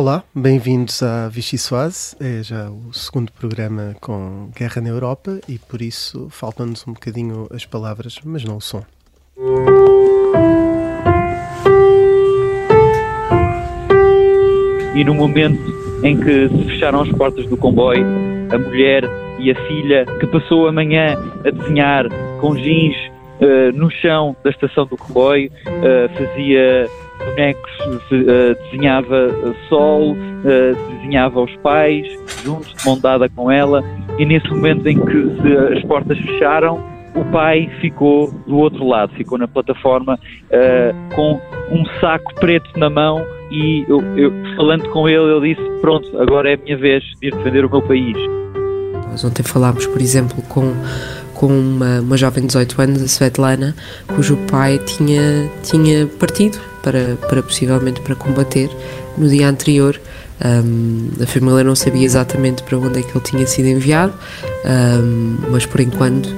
Olá, bem-vindos à Vichy Soise. É já o segundo programa com Guerra na Europa e por isso faltam-nos um bocadinho as palavras, mas não o som. E no momento em que se fecharam as portas do comboio, a mulher e a filha, que passou a manhã a desenhar com jeans uh, no chão da estação do comboio, uh, fazia bonecos, uh, desenhava sol, desenhava os pais, juntos de mão dada com ela, e nesse momento em que as portas fecharam, o pai ficou do outro lado, ficou na plataforma com um saco preto na mão e eu, eu, falando com ele, ele disse: Pronto, agora é a minha vez de ir defender o meu país. Nós ontem falámos, por exemplo, com, com uma, uma jovem de 18 anos, a Svetlana, cujo pai tinha, tinha partido para, para possivelmente para combater no dia anterior. Um, a família não sabia exatamente para onde é que ele tinha sido enviado, um, mas por enquanto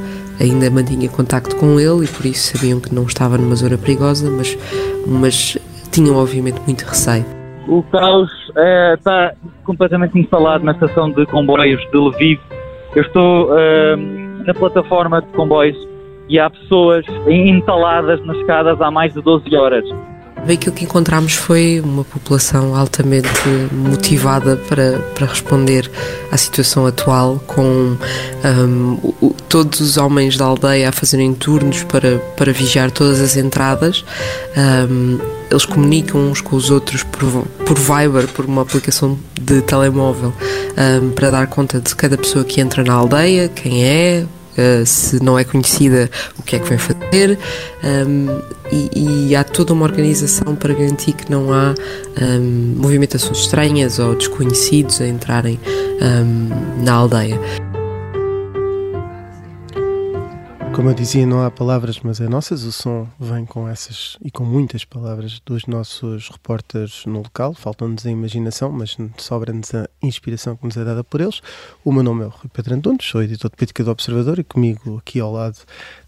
ainda mantinha contacto com ele e por isso sabiam que não estava numa zona perigosa, mas, mas tinham obviamente muito receio. O caos é, está completamente instalado na estação de comboios de Lviv. Eu estou uh, na plataforma de comboios e há pessoas entaladas nas escadas há mais de 12 horas. Aquilo que encontramos foi uma população altamente motivada para, para responder à situação atual, com um, todos os homens da aldeia a fazerem turnos para, para vigiar todas as entradas. Um, eles comunicam uns com os outros por, por Viber, por uma aplicação de telemóvel, um, para dar conta de cada pessoa que entra na aldeia, quem é, uh, se não é conhecida, o que é que vem fazer, um, e, e, há toda uma organização para garantir que não há um, movimentações estranhas ou desconhecidos a entrarem na aldeia. Como eu dizia, não há palavras, mas é nossas. O som vem com essas e com muitas palavras dos nossos repórteres no local. Faltam-nos a imaginação, mas sobra-nos a inspiração que nos é dada por eles. O meu nome é o Rui Pedro Antunes, sou editor de política do Observador e comigo aqui ao lado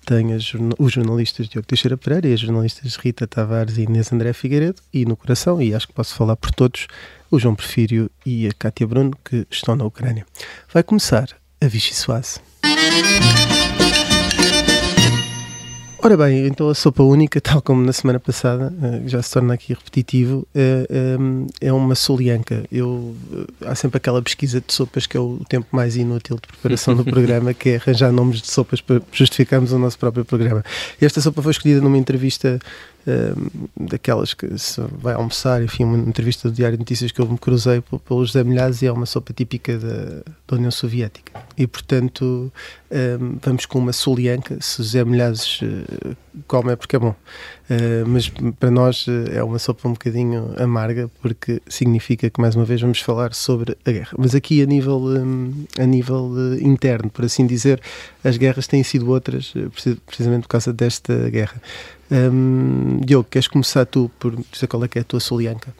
tenho os jornalistas Diogo Teixeira Pereira e as jornalistas Rita Tavares e Inês André Figueiredo e no coração, e acho que posso falar por todos, o João Prefírio e a Cátia Bruno, que estão na Ucrânia. Vai começar a Vichy Soase. Ora bem, então a sopa única, tal como na semana passada, eh, já se torna aqui repetitivo, é, é uma solianca. Eu, eh, há sempre aquela pesquisa de sopas que é o tempo mais inútil de preparação do programa, que é arranjar nomes de sopas para justificarmos o nosso próprio programa. Esta sopa foi escolhida numa entrevista daquelas que se vai almoçar, enfim, uma entrevista do Diário de Notícias que eu me cruzei pelo José Milhares e é uma sopa típica da, da União Soviética. E, portanto, um, vamos com uma solianca, se José Milhares uh, come é porque é bom. Uh, mas para nós uh, é uma sopa um bocadinho amarga porque significa que, mais uma vez, vamos falar sobre a guerra. Mas aqui a nível, um, a nível interno, por assim dizer, as guerras têm sido outras precisamente por causa desta guerra. Um, Diogo, queres começar tu por dizer qual é que é a tua solianca?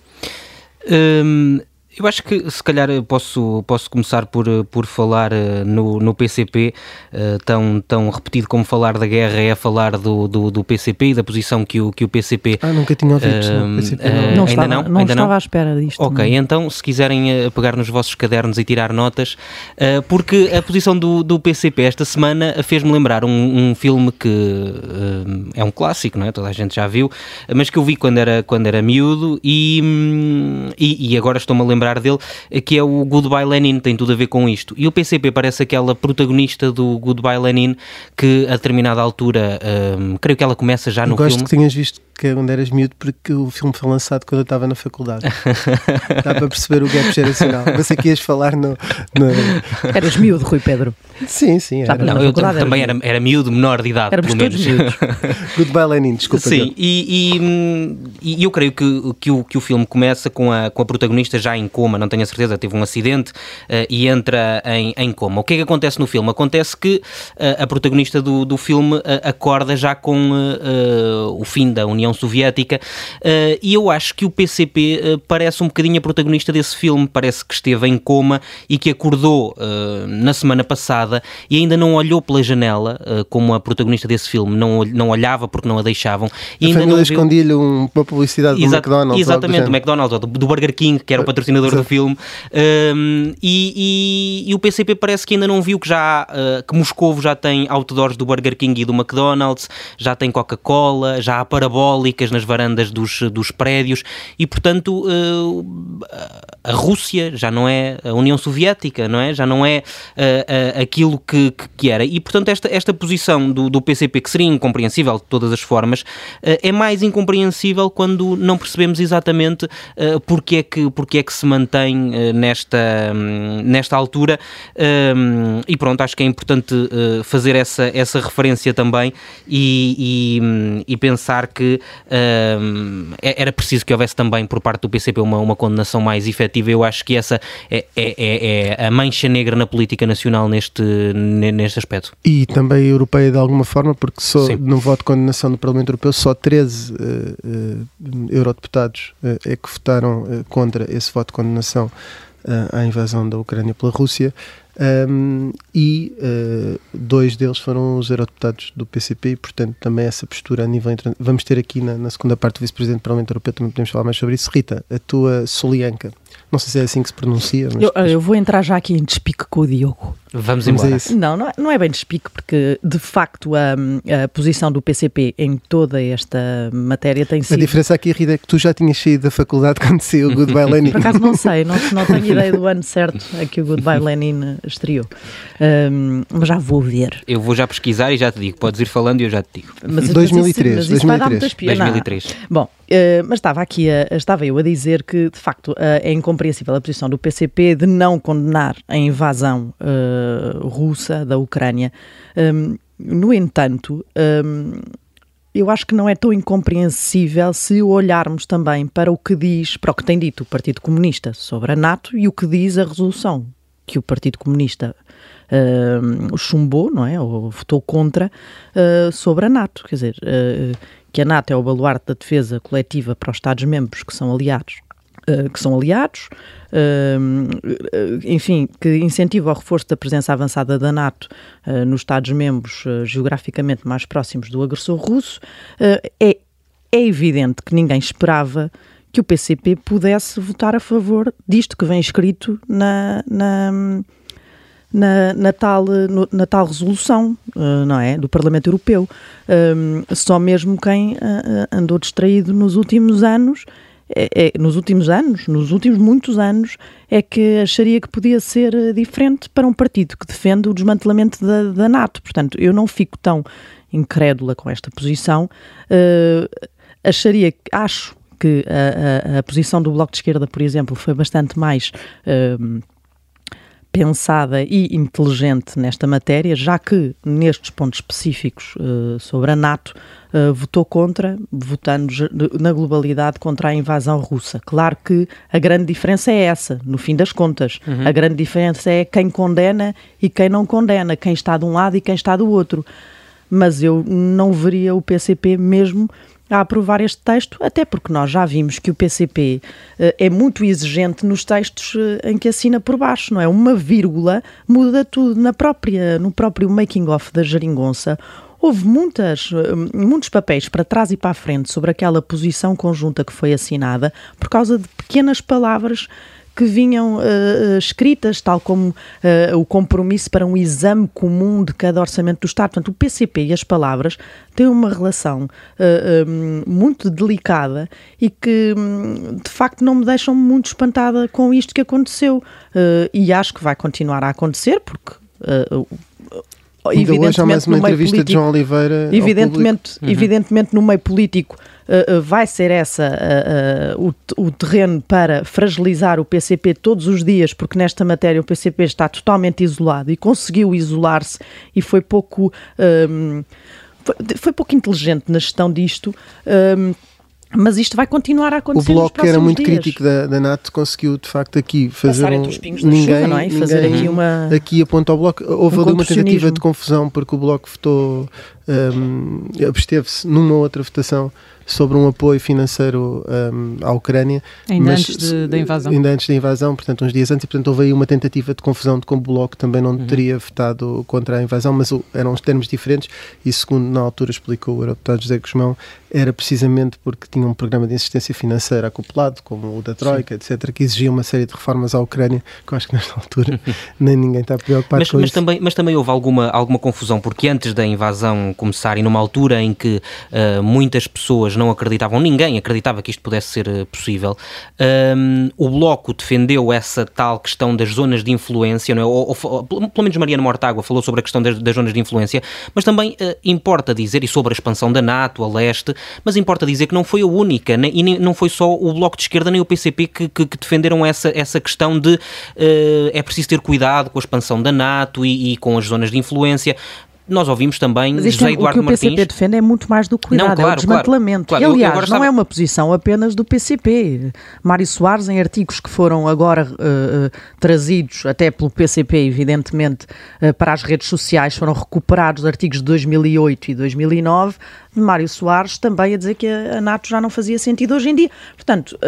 Eu acho que se calhar posso, posso começar por, por falar uh, no, no PCP, eh, tão, tão repetido como falar da guerra é falar do, do, do, PCP e da posição que o, que o PCP. Ah, nunca tinha ouvido uh, PCP, não. não estava, ainda não? Não ainda estava não? à espera disto. Ok, não. então se quiserem pegar nos vossos cadernos e tirar notas, porque a posição do, do PCP esta semana fez-me lembrar um, um filme que é um clássico, não é? Toda a gente já viu, mas que eu vi quando era, quando era miúdo e, hum, e, e agora estou-me a lembrar lembrar dele, que é o Goodbye Lenin, tem tudo a ver com isto. E o PCP parece aquela protagonista do Goodbye Lenin que a determinada altura, um, creio que ela começa já no Gosto filme. que tenhas visto que é onde eras miúdo porque o filme foi lançado quando eu estava na faculdade. Dá para perceber o gap geracional. Pensei que ias falar no, no... Eras miúdo, Rui Pedro. Sim, sim. Era. Não, eu também era, era miúdo, menor de idade, Éramos pelo menos. Goodbye Lenin, desculpa. Sim, e, e, e, eu creio que, que, o, que o filme começa com a, com a protagonista já em coma, não tenho a certeza, teve um acidente uh, e entra em, em coma. O que é que acontece no filme? Acontece que uh, a protagonista do, do filme uh, acorda já com o fim da União União Soviética, uh, e eu acho que o PCP uh, parece um bocadinho a protagonista desse filme, parece que esteve em coma e que acordou na semana passada e ainda não olhou pela janela, como a protagonista desse filme, não, não olhava porque não a deixavam. E a ainda família escondia-lhe uma publicidade do McDonald's. Exatamente, do McDonald's, ou do, do, Burger King, que era o patrocinador Exato. do filme. Um, e, e, e, o PCP parece que ainda não viu que já que Moscovo já tem outdoors do Burger King e do McDonald's, já tem Coca-Cola, já há parabólicas nas varandas dos, dos prédios e, portanto, uh, a Rússia já não é a União Soviética, não é? Já não é uh, uh, aquilo que, que, era. E, portanto, esta, esta posição do, do PCP, que seria incompreensível de todas as formas, é mais incompreensível quando não percebemos exatamente porque, é que, porque é que se mantém nesta, nesta altura. E pronto, acho que é importante fazer essa, essa referência também e, e, e pensar que era preciso que houvesse também por parte do PCP uma, uma condenação mais efetiva. Eu acho que essa é, é, é, é a mancha negra na política nacional neste, neste aspecto. E também europeia de alguma forma, porque só Sim. no voto de condenação do Parlamento Europeu só 13 uh, uh, eurodeputados uh, é que votaram contra esse voto de condenação à invasão da Ucrânia pela Rússia. Um, e uh, dois deles foram os eurodeputados do PCP e, portanto, também essa postura a nível. Vamos ter aqui na, na segunda parte do Vice-Presidente do Parlamento Europeu, também podemos falar mais sobre isso. Rita, a tua Solianca, não sei se é assim que se pronuncia. Mas... Eu, eu vou entrar já aqui em despique com o Diogo. Vamos, embora. Não, não é, não é bem despique, porque de facto a, a, posição do PCP em toda esta matéria tem sido. A diferença aqui, Rita, é que tu já tinhas saído da faculdade quando saiu o Goodbye Lenin. Por acaso não sei, não, não tenho ideia do ano certo a que o Goodbye Lenin estreou. Um, mas já vou ver. Eu vou já pesquisar e já te digo. Podes ir falando e eu já te digo. Mas, 2003. Mas isso, mas isso 2003. 2003. Bom, uh, mas estava aqui, a, estava eu a dizer que de facto uh, é incompreensível a posição do PCP de não condenar a invasão uh, russa da Ucrânia. Um, no entanto, um, eu acho que não é tão incompreensível se olharmos também para o que diz, para o que tem dito o Partido Comunista sobre a NATO e o que diz a resolução que o Partido Comunista uh, chumbou, não é? Ou votou contra uh, sobre a NATO. Quer dizer, uh, que a NATO é o baluarte da defesa coletiva para os Estados-membros que são aliados eh, que são aliados, uh, enfim, que incentiva o reforço da presença avançada da NATO uh, nos Estados-membros geograficamente mais próximos do agressor russo, é, é evidente que ninguém esperava que o PCP pudesse votar a favor disto que vem escrito na, na na, na, tal, no, na tal resolução, uh, não é? Do Parlamento Europeu. Uh, só mesmo quem uh, andou distraído nos últimos anos é, é, nos últimos anos, nos últimos muitos anos, é que acharia que podia ser diferente para um partido que defende o desmantelamento da, da NATO. Portanto, eu não fico tão incrédula com esta posição. Uh, acharia, acho que a, a, a, posição do Bloco de Esquerda, por exemplo, foi bastante mais uh, pensada e inteligente nesta matéria, já que nestes pontos específicos uh, sobre a NATO uh, votou contra, votando na globalidade contra a invasão russa. Claro que a grande diferença é essa, no fim das contas. Uhum. A grande diferença é quem condena e quem não condena, quem está de um lado e quem está do outro. Mas eu não veria o PCP mesmo a aprovar este texto, até porque nós já vimos que o PCP uh, eh, é muito exigente nos textos uh, em que assina por baixo, não é? Uma vírgula muda tudo. Na própria, no próprio making-of da Jeringonça, houve muitas, eh, muitos papéis para trás e para a frente sobre aquela posição conjunta que foi assinada por causa de pequenas palavras que vinham uh, escritas, tal como uh, o compromisso para um exame comum de cada orçamento do Estado. Portanto, o PCP e as palavras têm uma relação uh, um, muito delicada e que, um, de facto, não me deixam muito espantada com isto que aconteceu. e acho que vai continuar a acontecer, porque Ainda hoje há mais uma entrevista político, de João Oliveira. Evidentemente, uhum. evidentemente no meio político uh, vai ser essa uh, uh, o, o, terreno para fragilizar o PCP todos os dias, porque nesta matéria o PCP está totalmente isolado e conseguiu isolar-se e foi pouco. Um, foi, foi, pouco inteligente na gestão disto. Um, mas isto vai continuar a acontecer. O Bloco, que era muito dias. crítico da, da NATO, conseguiu de facto aqui fazer um. ninguém, chuva, não é? fazer aqui uma. Aqui aponta ao Bloco. Houve um ali uma tentativa de confusão porque o Bloco votou um, absteve-se numa outra votação sobre um apoio financeiro um, à Ucrânia. Ainda mas, antes de, da invasão. Ainda antes da invasão, portanto, uns dias antes, e portanto houve aí uma tentativa de confusão de como o Bloco também não uhum. teria votado contra a invasão, mas eram os termos diferentes e, segundo na altura explicou o eurodeputado José Guzmão, era precisamente porque tinha um programa de assistência financeira acoplado, como o da Troika, Sim. etc., que exigia uma série de reformas à Ucrânia, que eu acho que nesta altura nem ninguém está preocupado mas, com mas isso. Também, mas também houve alguma, alguma confusão, porque antes da invasão começar e numa altura em que uh, muitas pessoas não acreditavam, ninguém acreditava que isto pudesse ser uh, possível, um, o Bloco defendeu essa tal questão das zonas de influência, não é? ou, ou, pelo menos Mariana Mortágua falou sobre a questão das, das zonas de influência, mas também uh, importa dizer, e sobre a expansão da NATO a leste, mas importa dizer que não foi a única, e nem, não foi só o Bloco de Esquerda nem o PCP que, que, que defenderam essa, essa questão de uh, é preciso ter cuidado com a expansão da NATO e, e com as zonas de influência nós ouvimos também Mas José é, Eduardo o que o PCP Martins. defende é muito mais do que cuidado, não, claro, é o desmantelamento. Claro, claro. Aliás, não estava... é uma posição apenas do PCP. Mário Soares, em artigos que foram agora uh, trazidos, até pelo PCP, evidentemente, uh, para as redes sociais, foram recuperados artigos de 2008 e 2009, de Mário Soares também a dizer que a, a NATO já não fazia sentido hoje em dia. Portanto,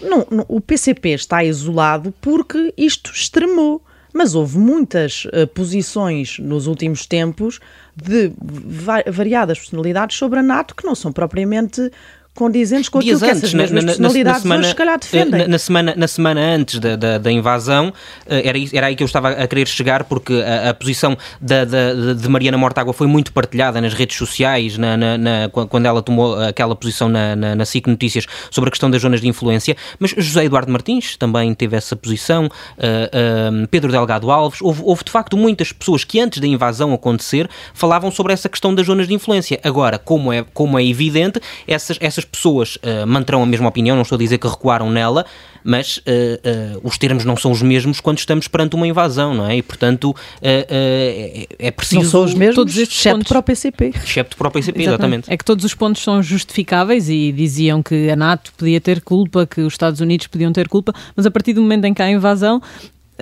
não, não, o PCP está isolado porque isto extremou mas houve muitas uh, posições nos últimos tempos de va variadas personalidades sobre a NATO que não são propriamente condizentes com Dias aquilo antes, que essas mesmas na, personalidades na, na semana, hoje, se calhar defendem. Na, na, semana, na semana antes da, da, da, invasão, eh, era, era aí que eu estava a querer chegar, porque a, a posição da, da, de Mariana Mortágua foi muito partilhada nas redes sociais, na, na, quando ela tomou aquela posição na, na, na SIC Notícias sobre a questão das zonas de influência, mas José Eduardo Martins também teve essa posição, uh, uh, Pedro Delgado Alves, houve, houve de facto muitas pessoas que antes da invasão acontecer falavam sobre essa questão das zonas de influência. Agora, como é, como é evidente, essas, essas essas pessoas uh, manterão a mesma opinião, não estou a dizer que recuaram nela, mas uh, uh, os termos não são os mesmos quando estamos perante uma invasão, não é? E, portanto, é, é, preciso... Não são os mesmos, todos estes excepto pontos... para o PCP. Excepto para o PCP, exatamente. exatamente. É que todos os pontos são justificáveis e diziam que a NATO podia ter culpa, que os Estados Unidos podiam ter culpa, mas a partir do momento em que há invasão,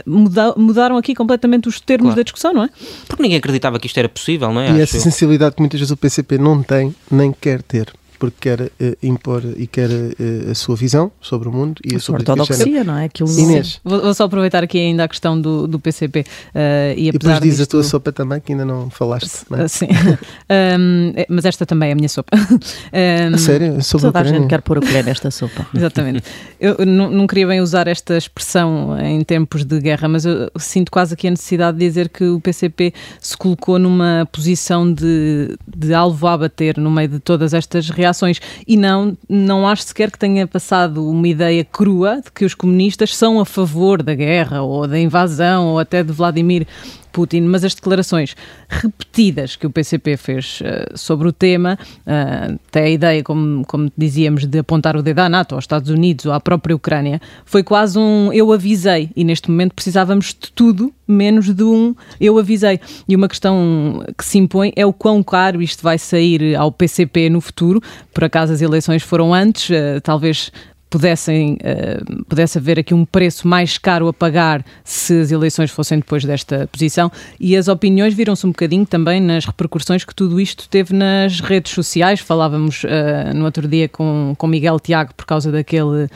mudaram aqui completamente os termos claro. da discussão, não é? Porque ninguém acreditava que isto era possível, não é? E Acho essa eu. sensibilidade que muitas vezes o PCP não tem, nem quer ter porque quer uh, impor e quer uh, a sua visão sobre o mundo e a, a sua ortodoxia, não é? Aquilo Inês. Vou, vou, só aproveitar aqui ainda a questão do, do PCP. Uh, eh, e, e depois diz disto... a tua sopa também, que ainda não falaste. Não é? Sim, um, mas esta também é a minha sopa. Um, a sério? Sobre Toda a, a gente quer pôr a colher nesta sopa. Exatamente. Eu não, não queria bem usar esta expressão em tempos de guerra, mas eu sinto quase aqui a necessidade de dizer que o PCP se colocou numa posição de, de alvo a bater no meio de todas estas reações reações. E não, não acho sequer que tenha passado uma ideia crua de que os comunistas são a favor da guerra ou da invasão ou até de Vladimir Putin, mas as declarações repetidas que o PCP fez uh, sobre o tema, uh, até a ideia, como, como dizíamos, de apontar o dedo à NATO, aos Estados Unidos ou à própria Ucrânia, foi quase um eu avisei e neste momento precisávamos de tudo menos de um eu avisei. E uma questão que se impõe é o quão caro isto vai sair ao PCP no futuro. Por acaso as eleições foram antes, uh, talvez pudessem, uh, pudesse haver aqui um preço mais caro a pagar se as eleições fossem depois desta posição e as opiniões viram-se um bocadinho também nas repercussões que tudo isto teve nas redes sociais. Falávamos uh, no outro dia com, com Miguel Tiago por causa daquele uh,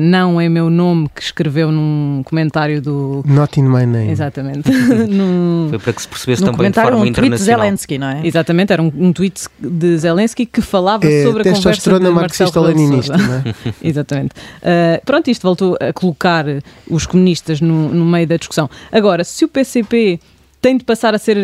não é meu nome que escreveu num comentário do... Not in my name. Exatamente. no, Foi para que se percebesse também de forma um internacional. de Zelensky, não é? Exatamente, era um, um tweet de Zelensky que falava é, sobre a conversa de marxista-leninista, não é? Exatamente. Exatamente. Uh, pronto, isto voltou a colocar os comunistas no, no meio da discussão. Agora, se o PCP tem de passar a ser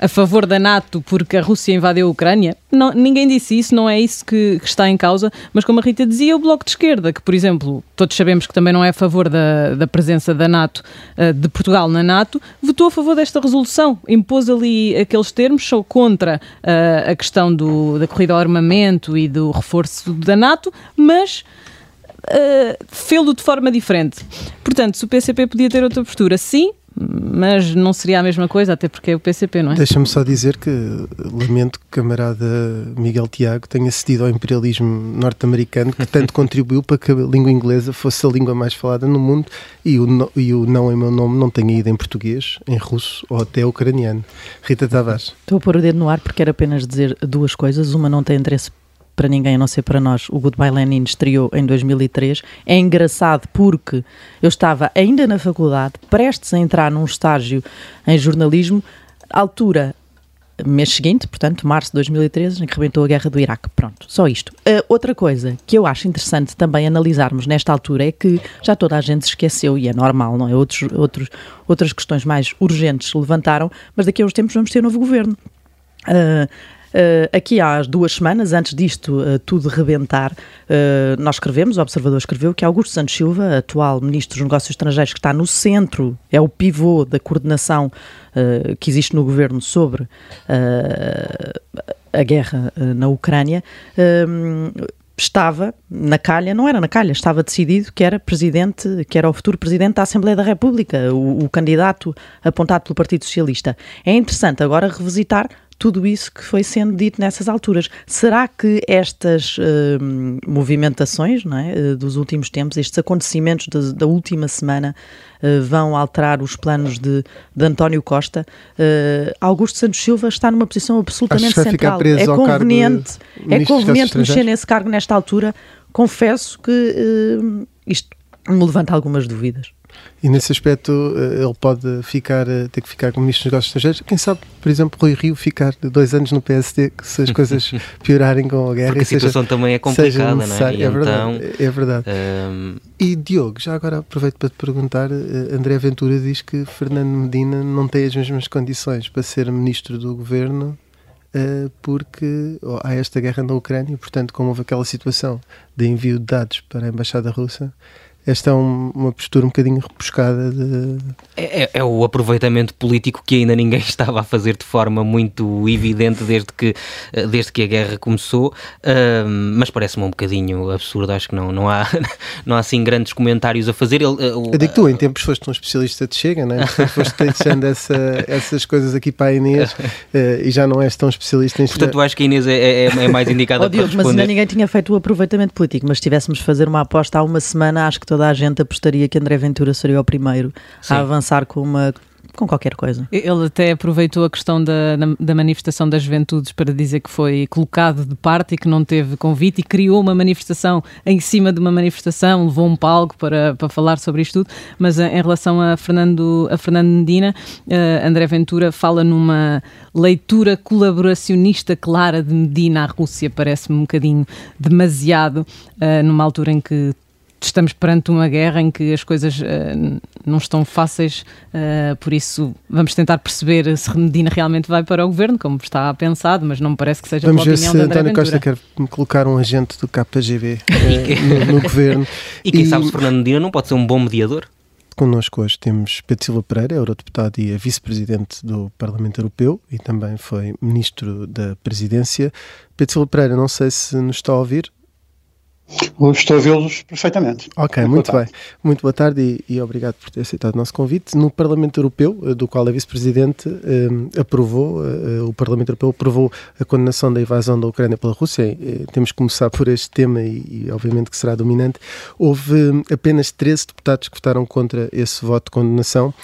a favor da NATO porque a Rússia invadiu a Ucrânia. Não, ninguém disse isso, não é isso que, que, está em causa, mas como a Rita dizia, o Bloco de Esquerda, que por exemplo, todos sabemos que também não é a favor da, da presença da NATO, uh, de Portugal na NATO, votou a favor desta resolução, impôs ali aqueles termos, sou contra uh, a questão do, da corrida ao armamento e do reforço da NATO, mas uh, fê-lo de forma diferente. Portanto, se o PCP podia ter outra postura, sim, mas não seria a mesma coisa, até porque é o PCP, não é? Deixa-me só dizer que lamento que o camarada Miguel Tiago tenha cedido ao imperialismo norte-americano que tanto contribuiu para que a língua inglesa fosse a língua mais falada no mundo e o, e o não em meu nome não tenha ido em português, em russo ou até ucraniano. Rita Tavares. Estou a pôr o dedo no ar porque era apenas dizer duas coisas. Uma não tem interesse para ninguém a não ser para nós, o Goodbye Lenin estreou em 2003. É engraçado porque eu estava ainda na faculdade, prestes a entrar num estágio em jornalismo, altura mês seguinte, portanto, março de 2013, em que rebentou a guerra do Iraque. Pronto, só isto. Uh, outra coisa que eu acho interessante também analisarmos nesta altura é que já toda a gente se esqueceu, e é normal, não é? Outros, outros, outras questões mais urgentes se levantaram, mas daqui a uns tempos vamos ter um novo governo. Uh, aqui há duas semanas, antes disto uh, tudo rebentar, uh, nós escrevemos, o Observador escreveu, que Augusto Santos Silva, atual Ministro dos Negócios Estrangeiros, que está no centro, é o pivô da coordenação que existe no governo sobre a guerra na Ucrânia, estava na calha, não era na calha, estava decidido que era presidente, que era o futuro presidente da Assembleia da República, o, o candidato apontado pelo Partido Socialista. É interessante agora revisitar tudo isso que foi sendo dito nessas alturas. Será que estas uh, movimentações não é, uh, dos últimos tempos, estes acontecimentos de, da última semana, uh, vão alterar os planos de, de António Costa? Augusto Santos Silva está numa posição absolutamente central. é conveniente, é conveniente mexer nesse cargo nesta altura. Confesso que isto me levanta algumas dúvidas. E nesse aspecto eh, ele pode ficar, eh, ter que ficar como Ministro dos Negócios Estrangeiros. Quem sabe, por exemplo, Rui Rio ficar dois anos no PSD, se as coisas piorarem com a guerra. Porque a situação seja, também é complicada, não é? É verdade. Então, é verdade. Um... E Diogo, já agora aproveito para te perguntar: eh, André Ventura diz que Fernando Medina não tem as mesmas condições para ser Ministro do Governo porque há esta guerra na Ucrânia, portanto, como houve aquela situação de envio de dados para a Embaixada Russa, esta é um, uma postura um bocadinho repuscada de... É, é, é, o aproveitamento político que ainda ninguém estava a fazer de forma muito evidente desde que, eh, desde que a guerra começou, uh, mas parece-me um bocadinho absurdo, acho que não, não, há, não há assim grandes comentários a fazer. Ele, uh, Eu digo que tu, em tempos foste um especialista de Chega, não é? foste deixando essa, essas coisas aqui para a Inês uh, e já não és tão especialista em Portanto, acho que a Inês é, é, é mais indicada oh, para Diogo, responder. Mas ainda ninguém tinha feito o aproveitamento político, mas se tivéssemos fazer uma aposta há uma semana, acho que toda a gente apostaria que André Ventura seria o primeiro Sim. a avançar com uma com qualquer coisa. Ele até aproveitou a questão da, da manifestação das juventudes para dizer que foi colocado de parte e que não teve convite e criou uma manifestação em cima de uma manifestação, levou um palco para, para falar sobre isto tudo, mas eh, em relação a Fernando, a Fernando Medina, uh, André Ventura fala numa leitura colaboracionista clara de Medina à Rússia, parece-me um bocadinho demasiado, uh, numa altura em que estamos perante uma guerra em que as coisas uh, não estão fáceis, uh, por isso vamos tentar perceber se Medina realmente vai para o governo, como está pensado, mas não me parece que seja vamos a opinião ver se António Costa quer colocar um agente do KGB uh, eh, no, no, governo. E quem e... sabe se Fernando Medina não pode ser um bom mediador? Connosco hoje temos Pedro Silva Pereira, eurodeputado e vice-presidente do Parlamento Europeu e também foi ministro da Presidência. Pedro Silva Pereira, não sei se nos está a ouvir. Estou a vê-los perfeitamente. Ok, muito, muito bem. Muito boa tarde e, e, obrigado por ter aceitado o nosso convite. No Parlamento Europeu, eh, do qual é vice-presidente, eh, aprovou, eh, o Parlamento Europeu aprovou a condenação da invasão da Ucrânia pela Rússia. Eh, temos que começar por este tema e, e, obviamente que será dominante. Houve eh, apenas 13 deputados que votaram contra esse voto de condenação.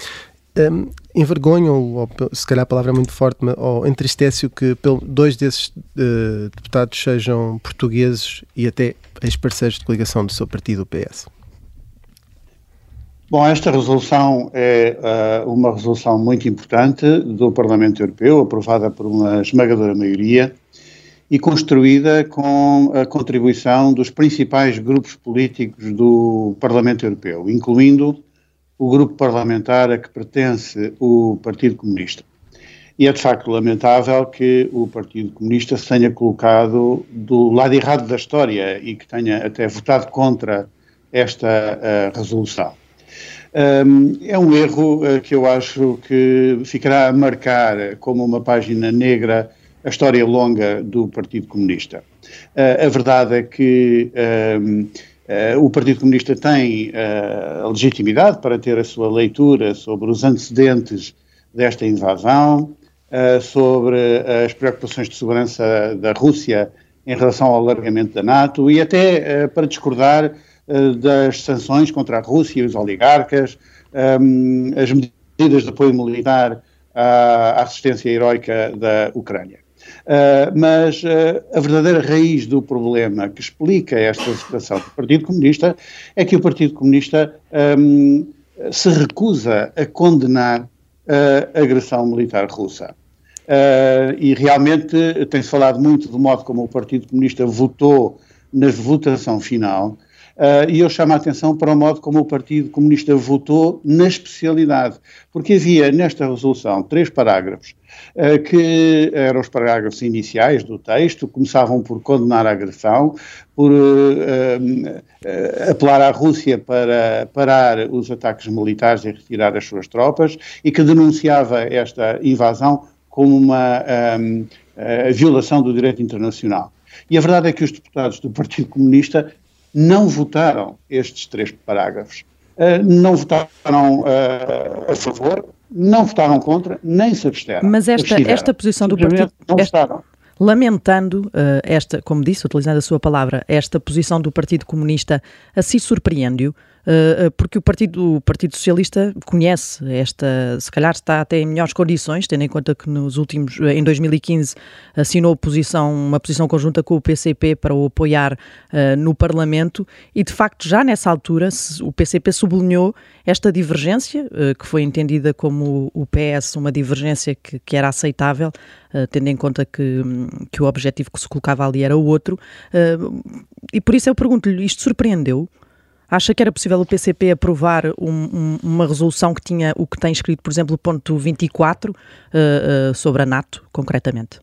Um, envergonham, ou se calhar a palavra é muito forte, ou entristece-o que dois desses uh, deputados sejam portugueses e até ex-parceiros de coligação do seu partido, o PS? Bom, esta resolução é uh, uma resolução muito importante do Parlamento Europeu, aprovada por uma esmagadora maioria e construída com a contribuição dos principais grupos políticos do Parlamento Europeu, incluindo o grupo parlamentar a que pertence o Partido Comunista. E é de facto lamentável que o Partido Comunista se tenha colocado do lado errado da história e que tenha até votado contra esta uh, resolução. Um, é um erro uh, que eu acho que ficará a marcar como uma página negra a história longa do Partido Comunista. Uh, a verdade é que o Partido Comunista tem a legitimidade para ter a sua leitura sobre os antecedentes desta invasão, sobre as preocupações de segurança da Rússia em relação ao alargamento da NATO e até para discordar das sanções contra a Rússia e os oligarcas, as medidas de apoio militar à assistência heroica da Ucrânia. Uh, mas uh, a verdadeira raiz do problema que explica esta votação do Partido Comunista é que o Partido Comunista um, se recusa a condenar a agressão militar russa. Uh, e realmente tem-se falado muito do modo como o Partido Comunista votou na votação final, Uh, e eu chamo a atenção para o modo como o Partido Comunista votou na especialidade, porque havia nesta resolução três parágrafos uh, que eram os parágrafos iniciais do texto, começavam por condenar a agressão, por uh, apelar à Rússia para parar os ataques militares e retirar as suas tropas, e que denunciava esta invasão como uma um, violação do direito internacional. E a verdade é que os deputados do Partido Comunista não votaram estes três parágrafos. Uh, não votaram uh, a favor, não votaram contra, nem se absteram. Mas esta, esta posição do Partido. Não esta, lamentando uh, esta, como disse, utilizando a sua palavra, esta posição do Partido Comunista, assim surpreende-o eh, eh, porque o Partido, o Partido Socialista conhece esta, se calhar está até em melhores condições, tendo em conta que nos últimos, eh, em 2015 assinou posição, uma posição conjunta com o PCP para o apoiar uh, no Parlamento e de facto já nessa altura o PCP sublinhou esta divergência, uh, que foi entendida como o PS uma divergência que, que era aceitável, uh, tendo em conta que, que o objetivo que se colocava ali era o outro. e por isso eu pergunto-lhe, isto surpreendeu? Acha que era possível o PCP aprovar um, um, uma resolução que tinha o que tem escrito, por exemplo, o ponto 24 uh, uh, sobre a NATO, concretamente?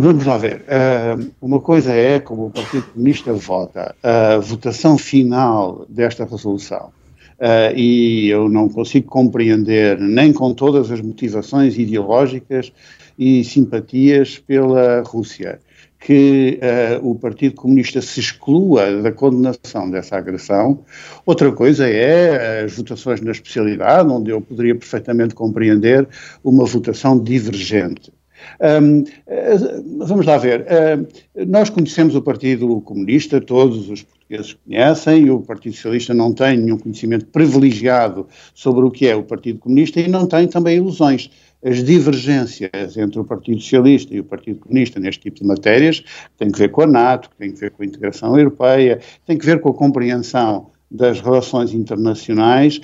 Vamos lá ver. Uh, uma coisa é como o Partido Comunista vota, a votação final desta resolução. Uh, e eu não consigo compreender, nem com todas as motivações ideológicas e simpatias pela Rússia, que uh, o Partido Comunista se exclua da condenação dessa agressão. Outra coisa é as votações na especialidade, onde eu poderia perfeitamente compreender uma votação divergente. Um, eh, vamos lá ver. Uh, nós conhecemos o Partido Comunista, todos os portugueses conhecem, o Partido Socialista não tem nenhum conhecimento privilegiado sobre o que é o Partido Comunista e não tem também ilusões as divergências entre o Partido Socialista e o Partido Comunista neste tipo de matérias têm que ver com a NATO, têm que ver com a integração europeia, têm que ver com a compreensão das relações internacionais,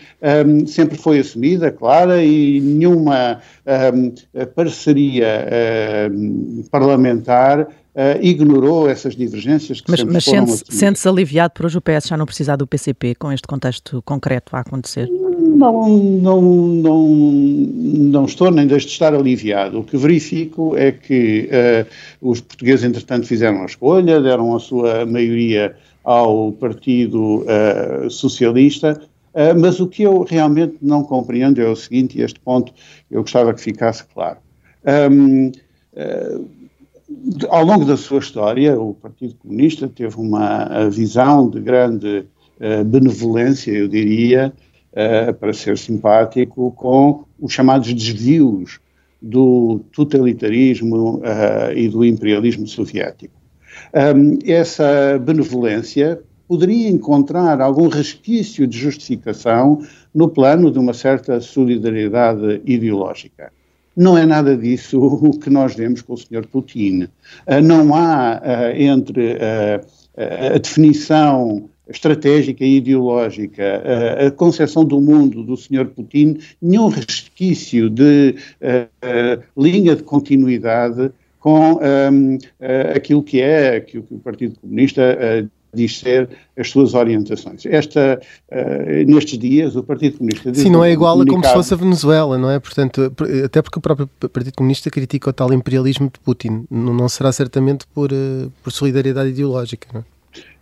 um, sempre foi assumida, clara, e nenhuma um, parceria um, parlamentar Uh, ignorou essas divergências que mas, sempre mas foram sente-se sente aliviado por hoje o PS já não precisar do PCP com este contexto concreto a acontecer? Não, não, não, não estou nem deixo de estar aliviado. O que verifico é que uh, os portugueses, entretanto, fizeram a escolha, deram a sua maioria ao Partido uh, Socialista, uh, mas o que eu realmente não compreendo é o seguinte, e este ponto eu gostava que ficasse claro. Um, ao longo da sua história, o Partido Comunista teve uma visão de grande benevolência, eu diria, uh, para ser simpático, com os chamados desvios do totalitarismo uh, e do imperialismo soviético. Um, essa benevolência poderia encontrar algum resquício de justificação no plano de uma certa solidariedade ideológica. Não é nada disso o que nós vemos com o Sr. Putin. Uh, não há uh, entre uh, a definição estratégica e ideológica, a, a concepção do mundo do Sr. Putin, nenhum resquício de uh, linha de continuidade com um, uh, aquilo que é, que o, que o Partido Comunista uh, diz ser as suas orientações. Esta, uh, nestes dias, o Partido Comunista... Sim, não é igual a como se fosse a Venezuela, não é? Portanto, até porque o próprio Partido Comunista critica o tal imperialismo de Putin. Não, não será certamente por, uh, por solidariedade ideológica, não é?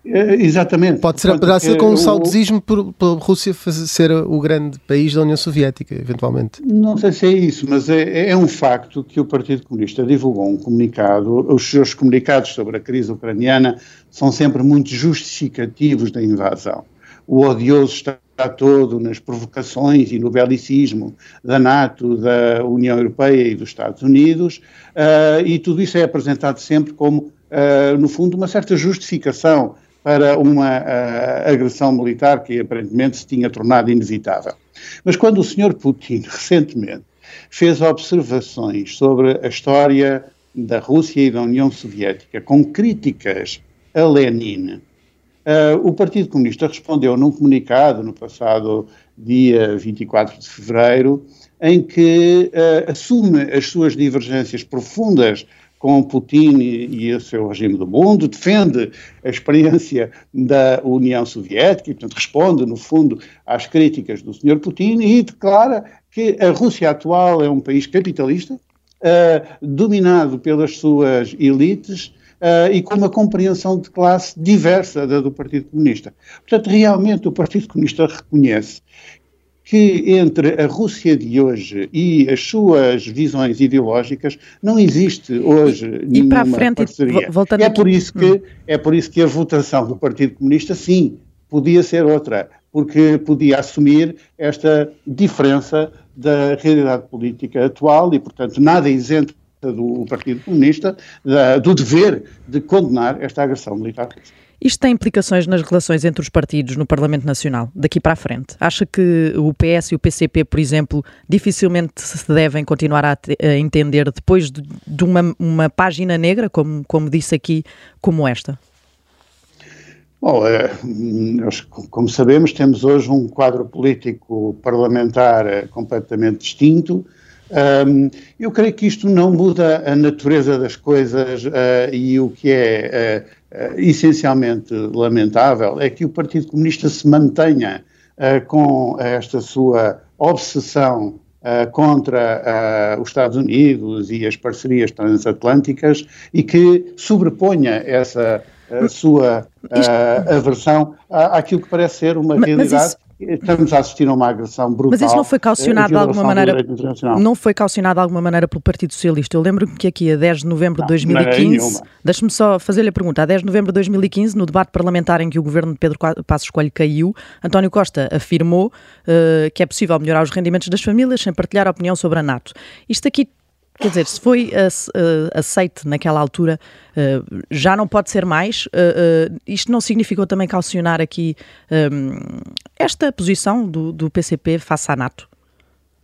É, exatamente. Pode ser, poderá ser com um saudosismo por, pela Rússia fazer, ser o grande país da União Soviética, eventualmente. Não sei se é isso, mas é, é um facto que o Partido Comunista divulgou um comunicado. Os seus comunicados sobre a crise ucraniana são sempre muito justificativos da invasão. O odioso está todo nas provocações e no belicismo da NATO, da União Europeia e dos Estados Unidos, uh, e tudo isso é apresentado sempre como, uh, no fundo, uma certa justificação para uma uh, agressão militar que aparentemente se tinha tornado inevitável. Mas quando o Sr. Putin, recentemente, fez observações sobre a história da Rússia e da União Soviética com críticas a Lenin, uh, o Partido Comunista respondeu num comunicado no passado dia 24 de fevereiro, em que uh, assume as suas divergências profundas com Putin e, e o seu regime do mundo, defende a experiência da União Soviética e, portanto, responde, no fundo, às críticas do Sr. Putin e declara que a Rússia atual é um país capitalista, uh, dominado pelas suas elites, Uh, e com uma compreensão de classe diversa da do Partido Comunista. Portanto, realmente o Partido Comunista reconhece que entre a Rússia de hoje e as suas visões ideológicas não existe hoje e nenhuma a frente, parceria. Voltando é por isso que hum. é por isso que a votação do Partido Comunista sim podia ser outra, porque podia assumir esta diferença da realidade política atual e, portanto, nada isento do Partido Comunista da, do dever de condenar esta agressão militar. Isto tem implicações nas relações entre os partidos no Parlamento Nacional, daqui para a frente? Acha que o PS e o PCP, por exemplo, dificilmente se devem continuar a, a entender depois de, de uma, uma, página negra, como, como disse aqui, como esta? Bom, é, como sabemos, temos hoje um quadro político parlamentar é, completamente distinto. Um, eu creio que isto não muda a natureza das coisas uh, e o que é uh, essencialmente lamentável é que o Partido Comunista se mantenha uh, com esta sua obsessão uh, contra os Estados Unidos e as parcerias transatlânticas e que sobreponha essa sua aversão à, àquilo que parece ser uma mas, realidade. Mas isso Estamos a assistir a uma agressão brutal. Mas isso não foi calcionado de alguma maneira? Não foi calcionado de alguma maneira pelo Partido Socialista? Eu lembro-me que aqui a 10 de novembro de 2015, deixe-me só fazer-lhe a pergunta, a 10 de novembro de 2015, no debate parlamentar em que o governo de Pedro Passos Coelho caiu, António Costa afirmou uh, que é possível melhorar os rendimentos das famílias sem partilhar a opinião sobre a NATO. Isto aqui Quer dizer, se foi aceite naquela altura, eh, já não pode ser mais. Eh, eh, isto não significou também calcionar aqui esta posição do, do PCP face à NATO?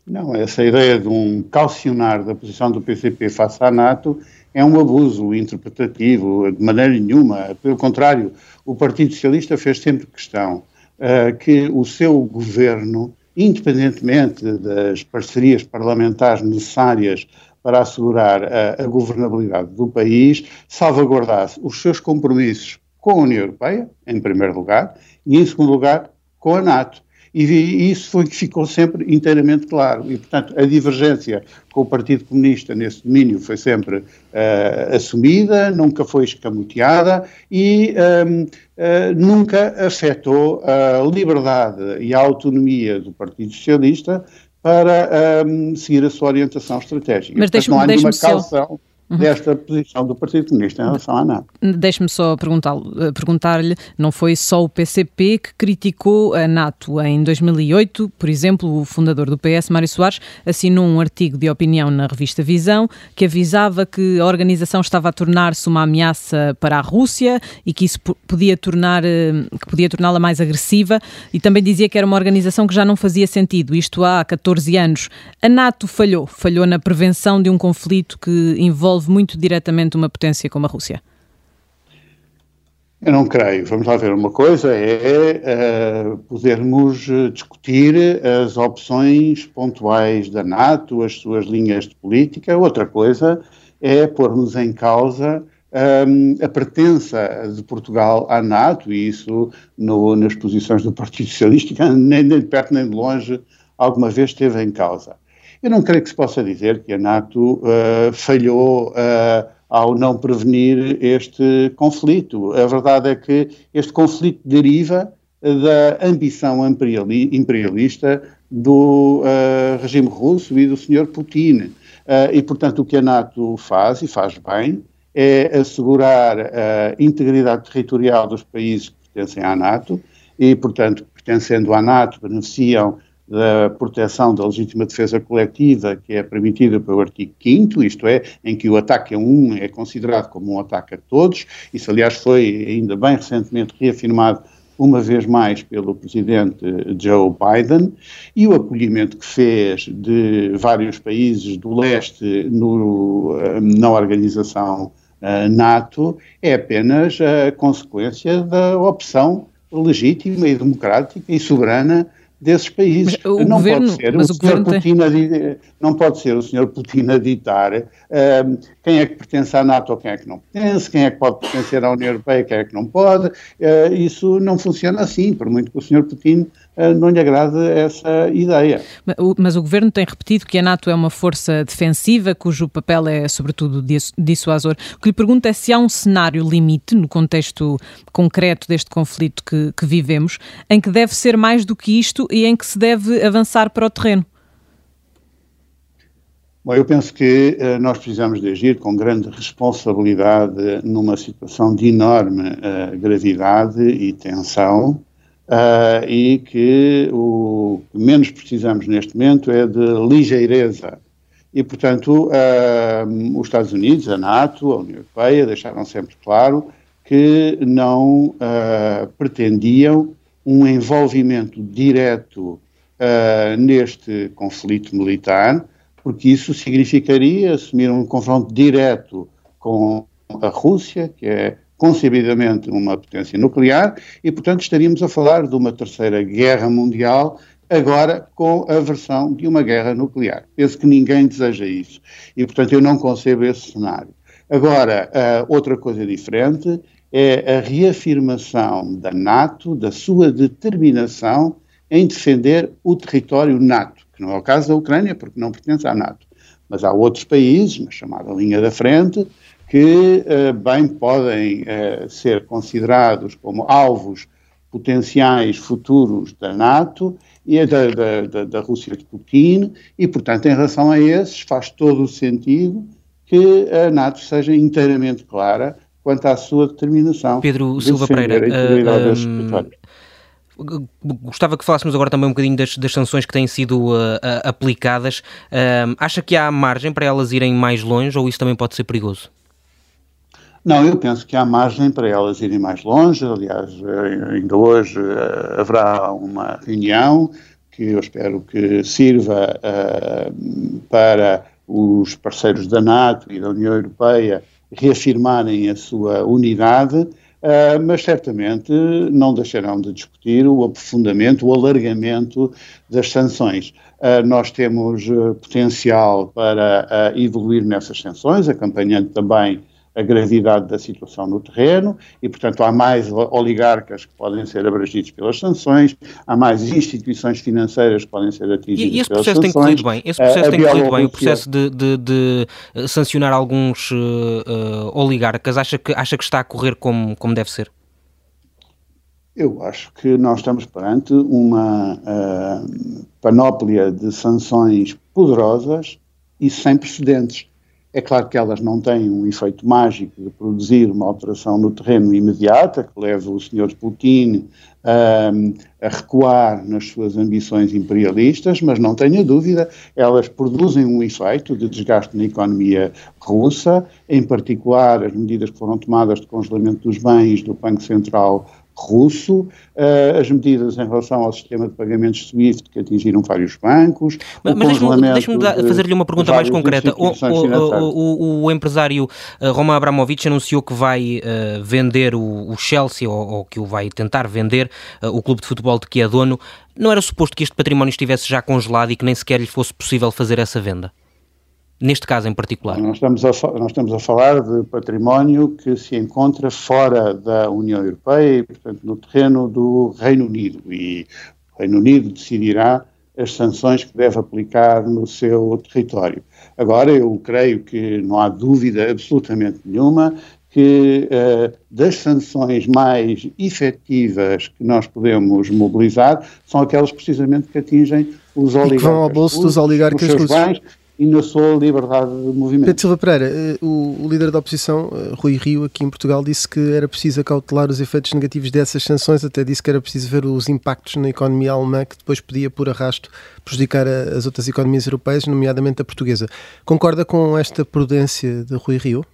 Não, essa ideia de um calcionar da posição do PCP face à NATO é um abuso interpretativo, de maneira nenhuma. Pelo contrário, o Partido Socialista fez sempre questão que o seu governo, independentemente das parcerias parlamentares necessárias para assegurar a, a governabilidade do país, salvaguardasse os seus compromissos com a União Europeia, em primeiro lugar, e em segundo lugar, com a NATO. E isso foi que ficou sempre inteiramente claro. E, portanto, a divergência com o Partido Comunista nesse domínio foi sempre uh, assumida, nunca foi escamoteada e um, uh, eh, nunca afetou a liberdade e a autonomia do Partido Socialista para um, seguir a sua orientação estratégica. Mas Portanto, não há nenhuma calção desta posição do Partido Comunista em relação à NATO. Deixe-me só perguntar-lhe, não foi só o PCP que criticou a NATO em 2008, por exemplo, o fundador do PS, Mário Soares, assinou um artigo de opinião na revista Visão que avisava que a organização estava a tornar-se uma ameaça para a Rússia e que isso podia tornar eh, que podia torná-la mais agressiva e também dizia que era uma organização que já não fazia sentido, isto há 14 anos. A NATO falhou, falhou na prevenção de um conflito que envolve envolve muito diretamente uma potência como a Rússia? Eu não creio. Vamos lá ver. Uma coisa é uh, podermos discutir as opções pontuais da NATO, as suas linhas de política. Outra coisa é pormos em causa um, eh, a pertença de Portugal à NATO, e isso no, nas posições do Partido Socialista, nem, nem de perto nem de longe, alguma vez esteve em causa. Eu não creio que se possa dizer que a NATO uh, falhou uh, ao não prevenir este conflito. A verdade é que este conflito deriva da ambição imperialista do uh, regime russo e do Sr. Putin. E, portanto, o que a NATO faz, e faz bem, é assegurar a integridade territorial dos países que pertencem à NATO e, portanto, pertencendo à NATO, beneficiam da proteção da legítima defesa coletiva que é permitida pelo artigo 5 isto é, em que o ataque a um é considerado como um ataque a todos. Isso, aliás, foi ainda bem recentemente reafirmado uma vez mais pelo presidente Joe Biden, e o acolhimento que fez de vários países do leste no, eh, na organização uh, NATO é apenas a consequência da opção legítima e democrática e soberana desses países. não governo, pode ser o, o Putin a, não pode ser o senhor Putin a ditar uh, quem é que pertence à NATO ou quem é que não pertence, quem é que pode pertencer à União Europeia, quem é que não pode. Uh, isso não funciona assim, por muito que o senhor Putin não lhe agrade essa ideia. Mas o, governo tem repetido que a NATO é uma força defensiva cujo papel é sobretudo dissuasor. O que lhe pergunto é se há um cenário limite no contexto concreto deste conflito que, que vivemos em que deve ser mais do que isto e em que se deve avançar para o terreno. Bom, eu penso que uh, nós precisamos de agir com grande responsabilidade numa situação de enorme uh, gravidade e tensão uh, e que o que menos precisamos neste momento é de ligeireza. E, portanto, os Estados Unidos, a NATO, a União Europeia deixaram sempre claro que não pretendiam um envolvimento direto neste conflito militar, porque isso significaria assumir um confronto direto com a Rússia, que é concebidamente uma potência nuclear, e, portanto, estaríamos a falar de uma terceira guerra mundial, agora com a versão de uma guerra nuclear. Penso que ninguém deseja isso. E, portanto, eu não concebo esse cenário. Agora, outra coisa diferente é a reafirmação da NATO, da sua determinação em defender o território NATO que não é o caso da Ucrânia, porque não pertence à NATO. Mas há outros países, na chamada linha da frente, que uh, bem podem uh, ser considerados como alvos potenciais futuros da NATO e da, da, da, Rússia de Putin, e, portanto, em relação a esses, faz todo o sentido que a NATO seja inteiramente clara quanto à sua determinação. Pedro Silva Pereira, uh, Gostava que falássemos agora também um bocadinho das, das sanções que têm sido uh, aplicadas. Uh, acha que há margem para elas irem mais longe ou isso também pode ser perigoso? Não, eu penso que há margem para elas irem mais longe. Aliás, ainda hoje haverá uma reunião que eu espero que sirva para os parceiros da NATO e da União Europeia reafirmarem a sua unidade Uh, mas certamente não deixarão de discutir o aprofundamento, o alargamento das sanções. Uh, nós temos uh, potencial para evoluir nessas sanções, acompanhando também a gravidade da situação no terreno e, portanto, há mais oligarcas que podem ser abrangidos pelas sanções, há mais instituições financeiras que podem ser atingidas e, e esse pelas processo sanções. tem corrido bem? Esse processo tem corrido bem? O processo de, de, de eh, sancionar alguns uh, oligarcas, acha que, acha que está a correr como, como deve ser? Eu acho que nós estamos perante uma uh, panóplia de sanções poderosas e sem precedentes. É claro que elas não têm um efeito mágico de produzir uma alteração no terreno imediata, que leva o Sr. Putin um, a recuar nas suas ambições imperialistas, mas não tenha dúvida, elas produzem um efeito de desgaste na economia russa, em particular as medidas que foram tomadas de congelamento dos bens do Banco Central russo, uh, as medidas em relação ao sistema de pagamentos SWIFT que atingiram vários bancos. Mas, mas deixe-me deixe fazer-lhe uma pergunta mais concreta. O, o, o, o, empresário uh, Roman Abramovich anunciou que vai uh, vender o, Chelsea, ou, ou, que o vai tentar vender, o clube de futebol de que é dono. Não era suposto que este património estivesse já congelado e que nem sequer lhe fosse possível fazer essa venda? Neste caso em particular? Nós estamos, a, nós estamos a falar de património que se encontra fora da União Europeia e, portanto, no terreno do Reino Unido. E o Reino Unido decidirá as sanções que deve aplicar no seu território. Agora, eu creio que não há dúvida absolutamente nenhuma que uh, das sanções mais efetivas que nós podemos mobilizar são aquelas precisamente que atingem os oligarcas. E que vão ao bolso dos oligarcas russos. Bens, e na sua liberdade de movimento. Pedro Silva Pereira, eh, o, líder da oposição, eh, Rui Rio, aqui em Portugal, disse que era preciso acautelar os efeitos negativos dessas sanções, até disse que era preciso ver os impactos na economia alemã que depois podia, por arrasto, prejudicar as outras economias europeias, nomeadamente a portuguesa. Concorda com esta prudência de Rui Rio?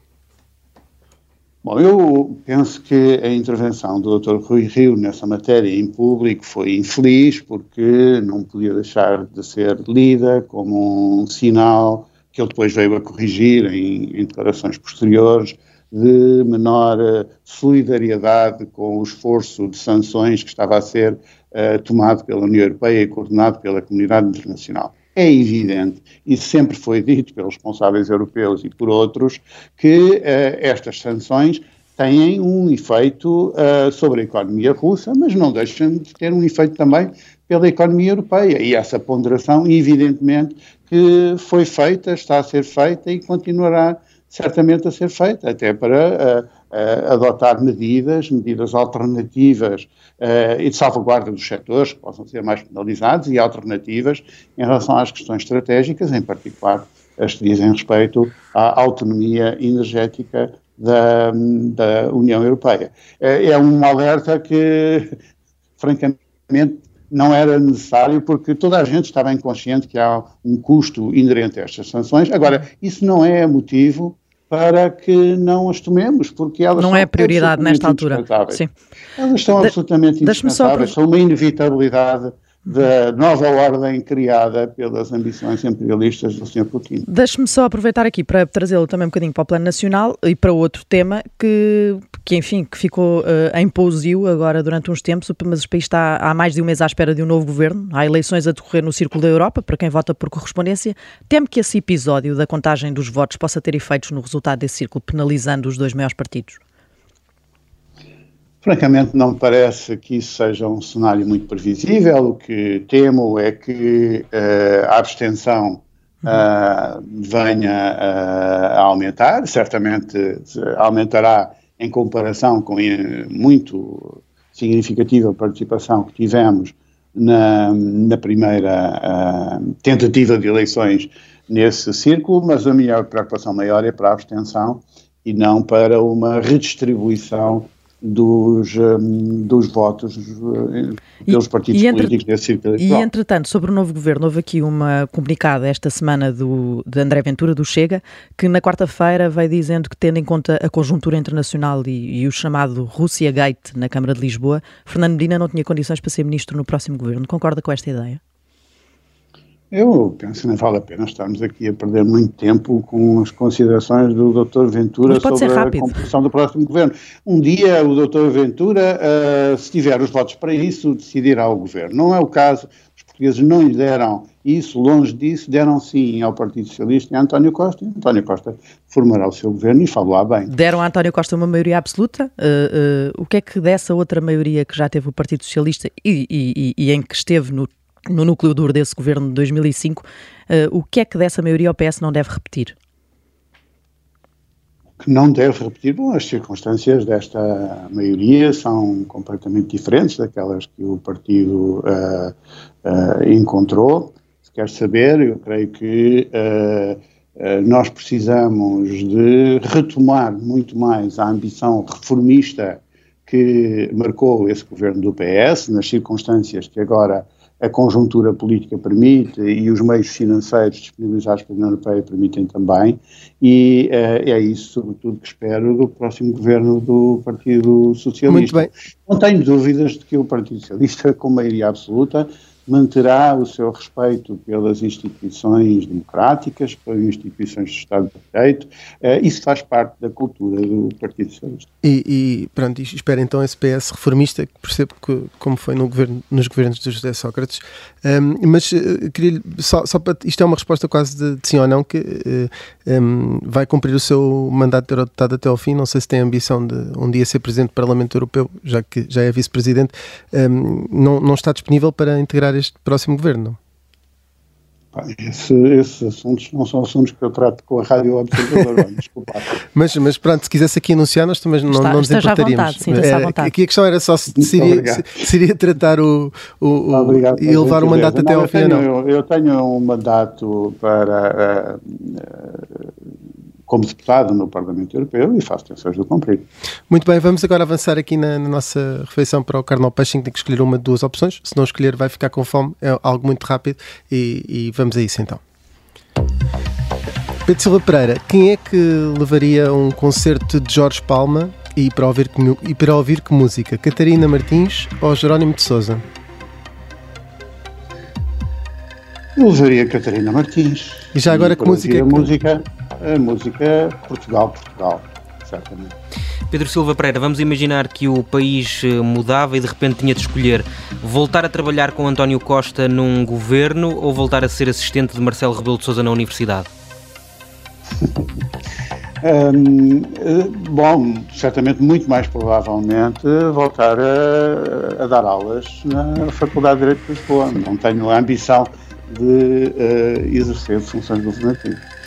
Bom, eu penso que a intervenção do Dr. Rui Rio nessa matéria em público foi infeliz porque não podia deixar de ser lida como um sinal que ele depois veio a corrigir em, em declarações posteriores de menor eh, solidariedade com o esforço de sanções que estava a ser uh, tomado pela União Europeia e coordenado pela comunidade internacional é evidente, e sempre foi dito pelos responsáveis europeus e por outros, que uh, estas sanções têm um efeito uh, sobre a economia russa, mas não deixam de ter um efeito também pela economia europeia. E essa ponderação, evidentemente, que foi feita, está a ser feita e continuará certamente a ser feita, até para uh, adotar medidas, medidas alternativas uh, e de salvaguarda dos setores que possam ser mais penalizados e alternativas em relação às questões estratégicas, em particular as que dizem respeito à autonomia energética da, da União Europeia. É um alerta que, francamente, não era necessário porque toda a gente está bem consciente que há um custo inerente a estas sanções. Agora, isso não é motivo para que não as tomemos, porque elas não é prioridade nesta altura. Sim. Elas são de, absolutamente indispensáveis, são uma inevitabilidade da nova ordem criada pelas ambições imperialistas do Sr. Putin. Deixe-me só aproveitar aqui para trazê-lo também um bocadinho para o plano nacional e para outro tema que, que enfim, que ficou uh, em pousio agora durante uns tempos, mas o país está há mais de um mês à espera de um novo governo. Há eleições a decorrer no Círculo da Europa, para quem vota por correspondência. Teme que esse episódio da contagem dos votos possa ter efeitos no resultado desse círculo, penalizando os dois maiores partidos? Francamente, não me parece que isso seja um cenário muito previsível. O que temo é que uh, a abstenção uh, venha uh, a aumentar, certamente aumentará em comparação com a muito significativa participação que tivemos na, na primeira tentativa de eleições nesse círculo, mas a minha preocupação maior é para a abstenção e não para uma redistribuição dos, um, dos votos uh, pelos e, partidos e entre, políticos desse círculo eleitoral. E, entretanto, sobre o novo governo, houve aqui uma comunicada esta semana do, de André Ventura, do Chega, que na quarta-feira vai dizendo que, tendo em conta a conjuntura internacional e, e o chamado Rússia Gate na Câmara de Lisboa, Fernando Medina não tinha condições para ser ministro no próximo governo. Concorda com esta ideia? Eu penso que não vale a pena estarmos aqui a perder muito tempo com as considerações do Dr. Ventura sobre a composição do próximo governo. Um dia o Dr. Ventura, uh, se tiver os votos para isso, decidirá o governo. Não é o caso, os portugueses não lhe deram isso, longe disso, deram sim ao Partido Socialista e a António Costa. E António Costa formará o seu governo e falou bem. Deram a António Costa uma maioria absoluta. Uh, uh, o que é que dessa outra maioria que já teve o Partido Socialista e, e, e em que esteve no no núcleo duro desse governo de 2005, uh, eh, o que é que dessa maioria o PS não deve repetir? que não deve repetir. Bom, as circunstâncias desta maioria são completamente diferentes daquelas que o partido uh, uh, encontrou. Se quer saber, eu creio que uh, nós precisamos de retomar muito mais a ambição reformista que marcou esse governo do PS, nas circunstâncias que agora a conjuntura política permite e os meios financeiros disponibilizados pela União Europeia permitem também, e uh, é isso, sobretudo, que espero do próximo governo do Partido Socialista. Muito bem. Não tenho dúvidas de que o Partido Socialista, com maioria absoluta, manterá o seu respeito pelas instituições democráticas, pelas instituições do Estado de Direito. Uh, isso faz parte da cultura do Partido Socialista. E, e pronto, espera então esse PS reformista, que percebo que, como foi no governo, nos governos de José Sócrates, um, mas uh, queria só, só para, isto é uma resposta quase de, de sim ou não, que uh, eh, um, vai cumprir o seu mandato de eurodeputado até ao fim, não sei se tem a ambição de um dia ser Presidente do Parlamento Europeu, já que já é Vice-Presidente, um, não, não está disponível para integrar este próximo governo? Esse, esses assuntos não são assuntos que eu trato com a Rádio Observador, desculpa. Mas, mas pronto, se quisesse aqui anunciar, nós também não, Está- não nos importaríamos. vontade, sim, É, vontade. Aqui a questão era só se se- seria tratar o, o, o- Obrigado e levar o mandato até Não, ao fim ou eu não. eu tenho um mandato para, ah, como deputado no Parlamento Europeu e faço tensões de cumprir. Muito bem, vamos agora avançar aqui na, na nossa refeição para o em que tem que escolher uma de duas opções. Se não escolher, vai ficar com fome. É algo muito rápido e, e vamos a isso então. Pedro Silva Pereira, quem é que levaria um concerto de Jorge Palma e para ouvir que, e para ouvir que música? Catarina Martins ou Jerónimo de Souza? Eu levaria Catarina Martins. E já agora que para música é que- música, a música Portugal, Portugal, certamente. Pedro Silva Pereira, vamos imaginar que o país eh, mudava e de repente tinha de escolher voltar a trabalhar com António Costa num governo ou voltar a ser assistente de Marcelo Rebelo de Sousa na universidade? Hum, eh, bom, certamente, muito mais provavelmente, voltar a, a dar aulas na Faculdade de Direito de Lisboa. Não tenho a ambição de eh, exercer funções governativas.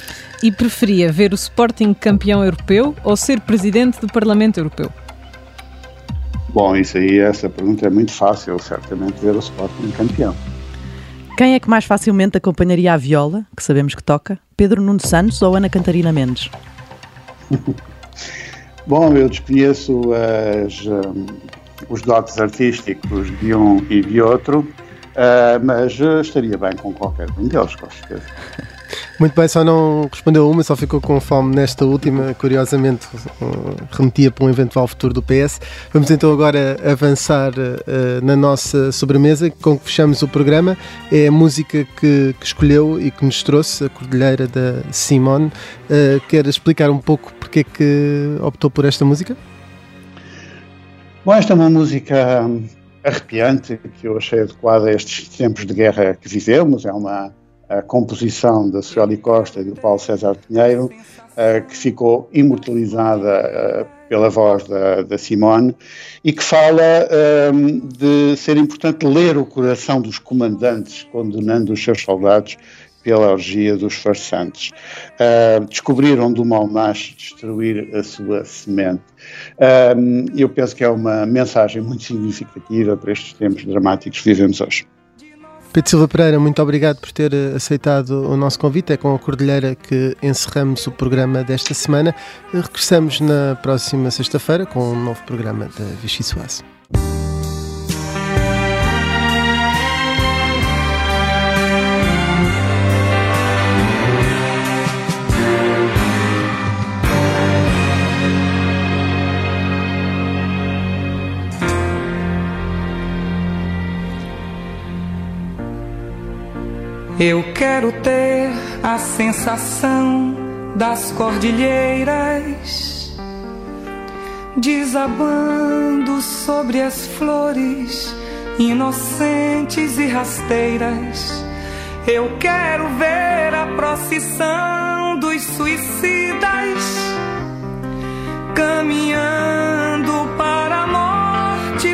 E preferia ver o Sporting campeão europeu ou ser presidente do Parlamento Europeu? Bom, isso aí, essa pergunta é muito fácil, certamente, ver o Sporting campeão. Quem é que mais facilmente acompanharia a viola, que sabemos que toca? Pedro Nuno Santos ou Ana Cantarina Mendes? Bom, eu desconheço as, hum, os dotes artísticos de um e de outro, ah, mas eh, estaria bem com qualquer um deles, com certeza. Muito bem, só não respondeu uma, só ficou com fome nesta última. Curiosamente, uh, remetia para um eventual futuro do PS. Vamos então agora avançar uh, na nossa sobremesa, com que fechamos o programa. É a música que, que escolheu e que nos trouxe, a Cordilheira da Simone. Uh, quer explicar um pouco porque é que optou por esta música? Bom, esta é uma música hum, arrepiante que eu achei adequada a estes tempos de guerra que vivemos. É uma a composição da Sueli Costa e do Paulo César Pinheiro, uh, que ficou imortalizada uh, pela voz da, da, Simone e que fala um, de ser importante ler o coração dos comandantes, condenando os seus soldados pela orgia dos farsantes. Uh, descobriram do mal macho destruir a sua semente. Um, eu penso que é uma mensagem muito significativa para estes tempos dramáticos que vivemos hoje. Pedro Silva Pereira, muito obrigado por ter aceitado o nosso convite. É com a Cordilheira que encerramos o programa desta semana. Regressamos na próxima sexta-feira com um novo programa da Vichy Soase. Eu quero ter a sensação das cordilheiras desabando sobre as flores inocentes e rasteiras. Eu quero ver a procissão dos suicidas caminhando para a morte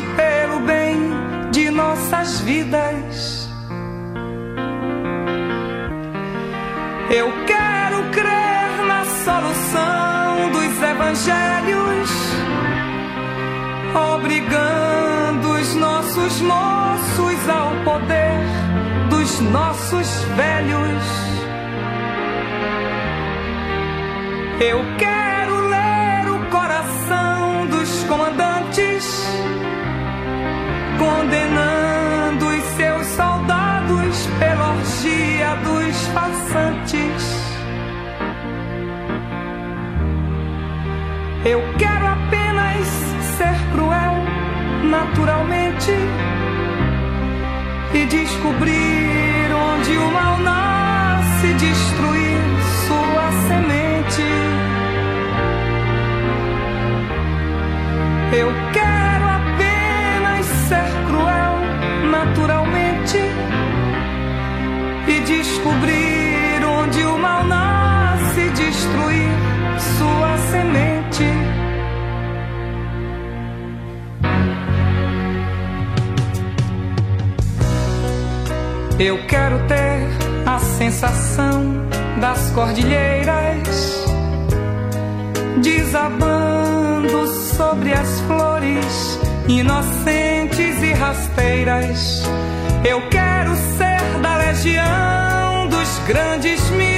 Eu quero crer na solução dos evangelhos, obrigando os nossos moços ao poder dos nossos velhos. Eu quero ler o coração dos comandantes, condenando Eu quero apenas ser cruel naturalmente e descobrir cordilheiras desabando sobre as flores inocentes e rasteiras. Eu quero ser da legião dos grandes mitos,